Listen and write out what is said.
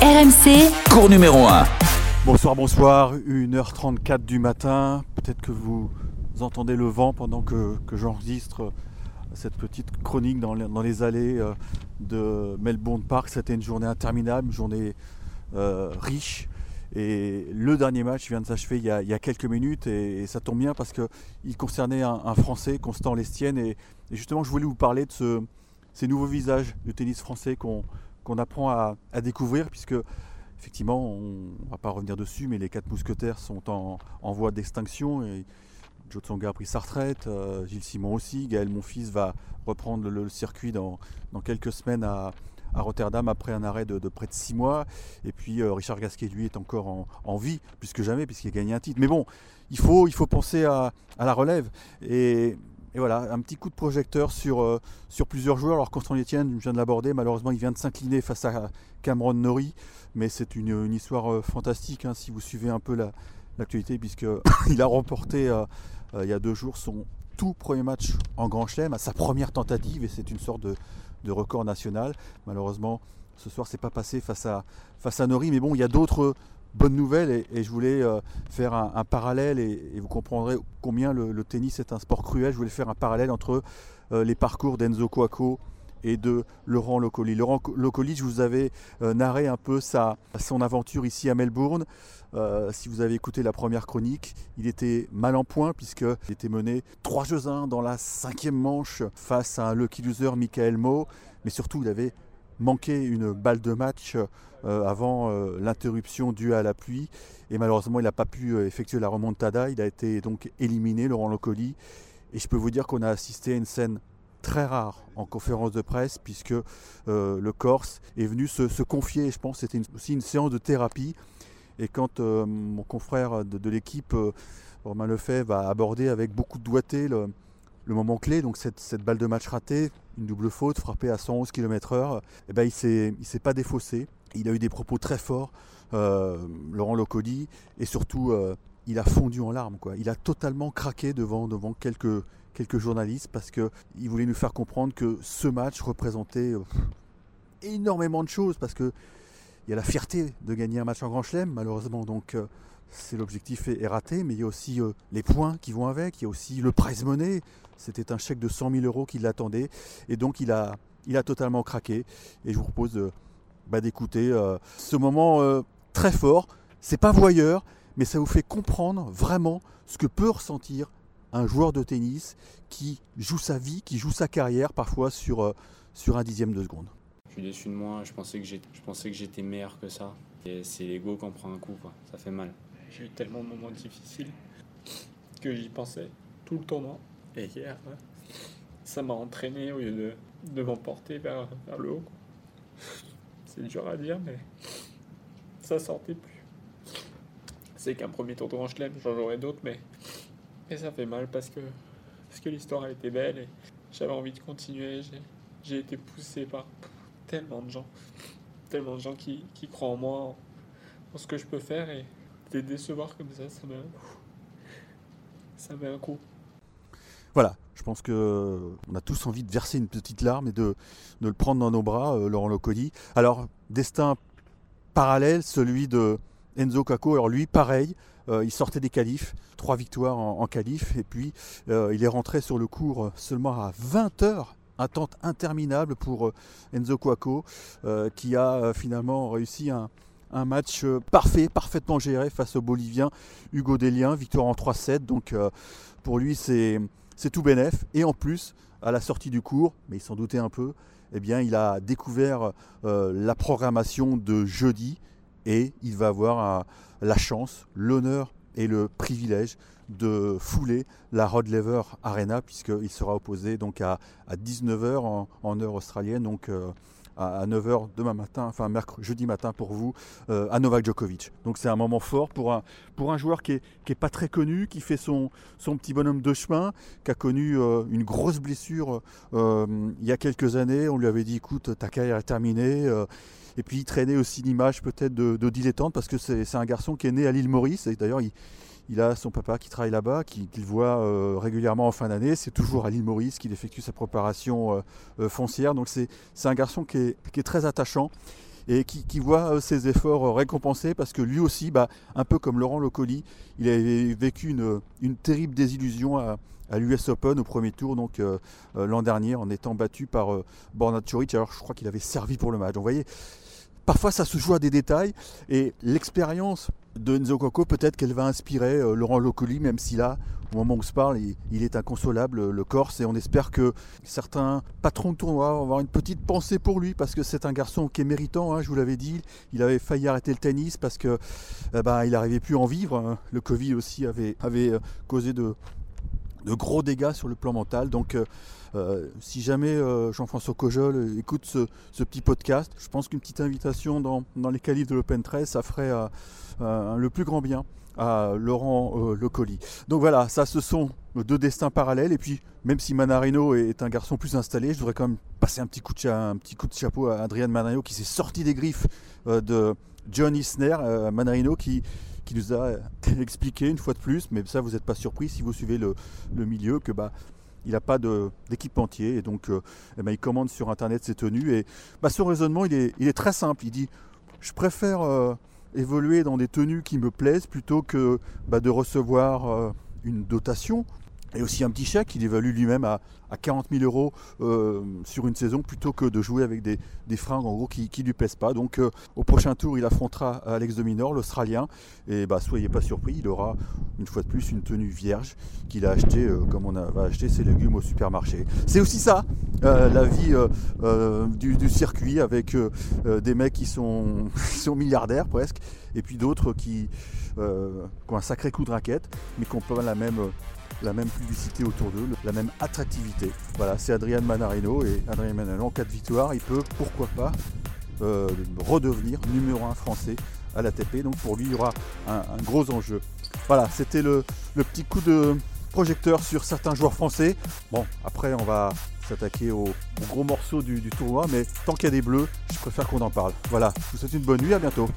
RMC, Cours numéro 1. Bonsoir, bonsoir, 1h34 du matin. Peut-être que vous entendez le vent pendant que, que j'enregistre cette petite chronique dans les, dans les allées euh, de Melbourne Park. C'était une journée interminable, une journée euh, riche. Et le dernier match vient de s'achever il, y a- il y a quelques minutes et, et ça tombe bien parce qu'il concernait un, un Français, Constant Lestienne. Et, et justement, je voulais vous parler de ce- ces nouveaux visages du tennis français qu'on qu'on apprend à, découvrir puisque effectivement, on va pas revenir dessus, mais les quatre mousquetaires sont en, voie d'extinction. Et Joe Tsonga a pris sa retraite, euh, Gilles Simon aussi. Gaël Monfils va reprendre le, circuit dans, quelques semaines à, Rotterdam après un arrêt de, près de six mois. Et puis euh, Richard Gasquet, lui, est encore en, en vie, plus que jamais, puisqu'il a gagné un titre. Mais bon, il faut, il faut penser à, à la relève. Et, et voilà, un petit coup de projecteur sur, euh, sur plusieurs joueurs. Alors Constant Etienne, je viens de l'aborder, malheureusement il vient de s'incliner face à Cameron Norrie, mais c'est une, histoire euh, fantastique hein, si vous suivez un peu la- l'actualité, puisqu'il a remporté euh, il y a deux jours son tout premier match en Grand Chelem, à sa première tentative, et c'est une sorte de, de record national. Malheureusement, ce soir, c'est pas passé face à, face à Norrie, mais bon, il y a d'autres bonnes nouvelles, et, je voulais euh, faire un, parallèle, et, vous comprendrez combien le, tennis est un sport cruel. Je voulais faire un parallèle entre euh, les parcours d'Enzo Coaco et de Laurent Locoli. Laurent Co- Locoli, je vous avais euh, narré un peu sa, son aventure ici à Melbourne. Si vous avez écouté la première chronique, il était mal en point puisqu'il était mené 3 jeux 1 dans la cinquième manche face à un lucky loser Michael Mo, mais surtout il avait manqué une balle de match euh, avant euh, l'interruption due à la pluie. Et malheureusement il n'a pas pu euh, effectuer la remontada, il a été donc éliminé Laurent Locoli. Et je peux vous dire qu'on a assisté à une scène très rare en conférence de presse puisque le Corse est venu se, confier, je pense. Que c'était aussi une séance de thérapie. Et quand mon confrère de, de l'équipe, euh, Romain Lefebvre, a abordé avec beaucoup de doigté le, le moment clé, donc cette, cette balle de match ratée, une double faute frappée à 111 km/h, eh ben, il ne s'est pas défaussé. Il a eu des propos très forts, euh, Laurent Locoli, et surtout, euh, il a fondu en larmes. Quoi. Il a totalement craqué devant, devant quelques, quelques journalistes parce qu'il voulait nous faire comprendre que ce match représentait euh, énormément de choses parce que il y a la fierté de gagner un match en Grand Chelem, malheureusement, donc c'est l'objectif est, raté, mais il y a aussi euh, les points qui vont avec, il y a aussi le prize money, c'était un chèque de 100 000 euros qui l'attendait, et donc il a, totalement craqué, et je vous propose bah, d'écouter euh, ce moment euh, très fort, c'est pas voyeur, mais ça vous fait comprendre vraiment ce que peut ressentir un joueur de tennis qui joue sa vie, qui joue sa carrière parfois sur, un dixième de seconde. Je suis déçu de moi, je pensais que j'étais, meilleur que ça. C'est l'ego qui en prend un coup, ça fait mal. J'ai eu tellement de moments difficiles que j'y pensais tout le tournoi. Et hier, ouais, ça m'a entraîné au lieu de, de m'emporter vers, vers le haut. C'est dur à dire, mais ça sortait plus. C'est qu'un premier tour de Grand j'en aurais d'autres, mais, mais ça fait mal parce que, parce que l'histoire a été belle et j'avais envie de continuer. J'ai, j'ai été poussé par tellement de gens, tellement de gens qui, qui croient en moi, en, en ce que je peux faire et les décevoir comme ça, ça met. Ça met un coup. Voilà, je pense que on a tous envie de verser une petite larme et de, le prendre dans nos bras, euh, Laurent Locoli. Alors, destin parallèle, celui de Enzo. Alors lui, pareil, euh, il sortait des qualifs, trois victoires en, en et puis euh, il est rentré sur le cours euh, seulement à 20 heures. Temps interminable pour euh, Enzo Cuoco, euh, qui a euh, finalement réussi un, un match euh, parfait, parfaitement géré face au Bolivien Hugo Delien, victoire en 3-7. Donc euh, pour lui, c'est tout bénef. Et en plus, à la sortie du cours, mais il s'en doutait un peu, eh bien, il a découvert euh, la programmation de jeudi et il va avoir la chance, l'honneur et le privilège de fouler la Rod Laver Arena puisqu'il sera opposé donc à, à 19h en, heure australienne, donc à, 9h demain matin, enfin mercredi, jeudi matin pour vous, euh, à Novak Djokovic. Donc c'est un moment fort pour un, joueur qui est, qui est pas très connu, qui fait son, petit bonhomme de chemin, qui a connu euh, une grosse blessure euh, il y a quelques années. On lui avait dit écoute, ta carrière est terminée. et puis il traînait aussi l'image peut-être de, de dilettante parce que c'est un garçon qui est né à l'île Maurice. Et d'ailleurs, il, il a son papa qui travaille là-bas, qui- qu'il voit euh, régulièrement en fin d'année. C'est toujours à l'île Maurice qu'il effectue sa préparation euh, euh, foncière. Donc c'est un garçon qui est, très attachant. et qui, voit ses efforts récompensés parce que lui aussi, bah, un peu comme Laurent Locoli, il avait vécu une, terrible désillusion à, l'US Open au premier tour donc l'an dernier en étant battu par euh, Borna. Alors je crois qu'il avait servi pour le match. Donc, vous voyez, parfois ça se joue à des détails et l'expérience de Enzo Coco, peut-être qu'elle va inspirer euh, Laurent Locoli, même si là, au moment où on se parle, il, est inconsolable, le Corse, et on espère que certains patrons de tournoi vont avoir une petite pensée pour lui, parce que c'est un garçon qui est méritant, hein, je vous l'avais dit, il avait failli arrêter le tennis parce que eh ben, il n'arrivait plus à en vivre, hein. le Covid aussi avait, avait euh, causé de, de gros dégâts sur le plan mental. Donc, euh, euh, si jamais euh, Jean-François Cojol écoute ce, petit podcast, je pense qu'une petite invitation dans, les qualifs de l'Open 13, ça ferait le plus grand bien à Laurent Le Colis. Donc voilà, ça ce sont deux destins parallèles. Et puis, même si Manarino est un garçon plus installé, je voudrais quand même passer un petit coup de, un petit coup de chapeau à Adrien Manarino qui s'est sorti des griffes de John Isner, Manarino qui qui nous a expliqué une fois de plus, mais ça vous n'êtes pas surpris si vous suivez le, milieu, que bah il n'a pas d'équipementier. Et donc ben, il commande sur internet ses tenues. Et bah, son raisonnement il est, il est, très simple. Il dit je préfère euh, évoluer dans des tenues qui me plaisent plutôt que bah, de recevoir euh, une dotation et aussi un petit chèque qu'il évalue lui-même à, à 40 000 euros euh, sur une saison plutôt que de jouer avec des, fringues en gros qui ne lui pèsent pas. Donc euh, au prochain tour, il affrontera Alex Dominor, l'Australien. Et bah, soyez pas surpris, il aura une fois de plus une tenue vierge qu'il a acheté euh, comme on va acheter ses légumes au supermarché. C'est aussi ça, la vie du, circuit avec des mecs qui sont, sont milliardaires presque, et puis d'autres qui, qui, ont un sacré coup de raquette, mais qui n'ont pas la même la même publicité autour d'eux, la même attractivité. Voilà, c'est Adrien Manarino et Adrien Manarino en cas de victoire, il peut pourquoi pas euh, redevenir numéro 1 français à l'ATP. Donc pour lui, il y aura un, gros enjeu. Voilà, c'était le, petit coup de projecteur sur certains joueurs français. Bon, après, on va s'attaquer aux, gros morceaux du, du tournoi, mais tant qu'il y a des bleus, je préfère qu'on en parle. Voilà, je vous souhaite une bonne nuit, à bientôt.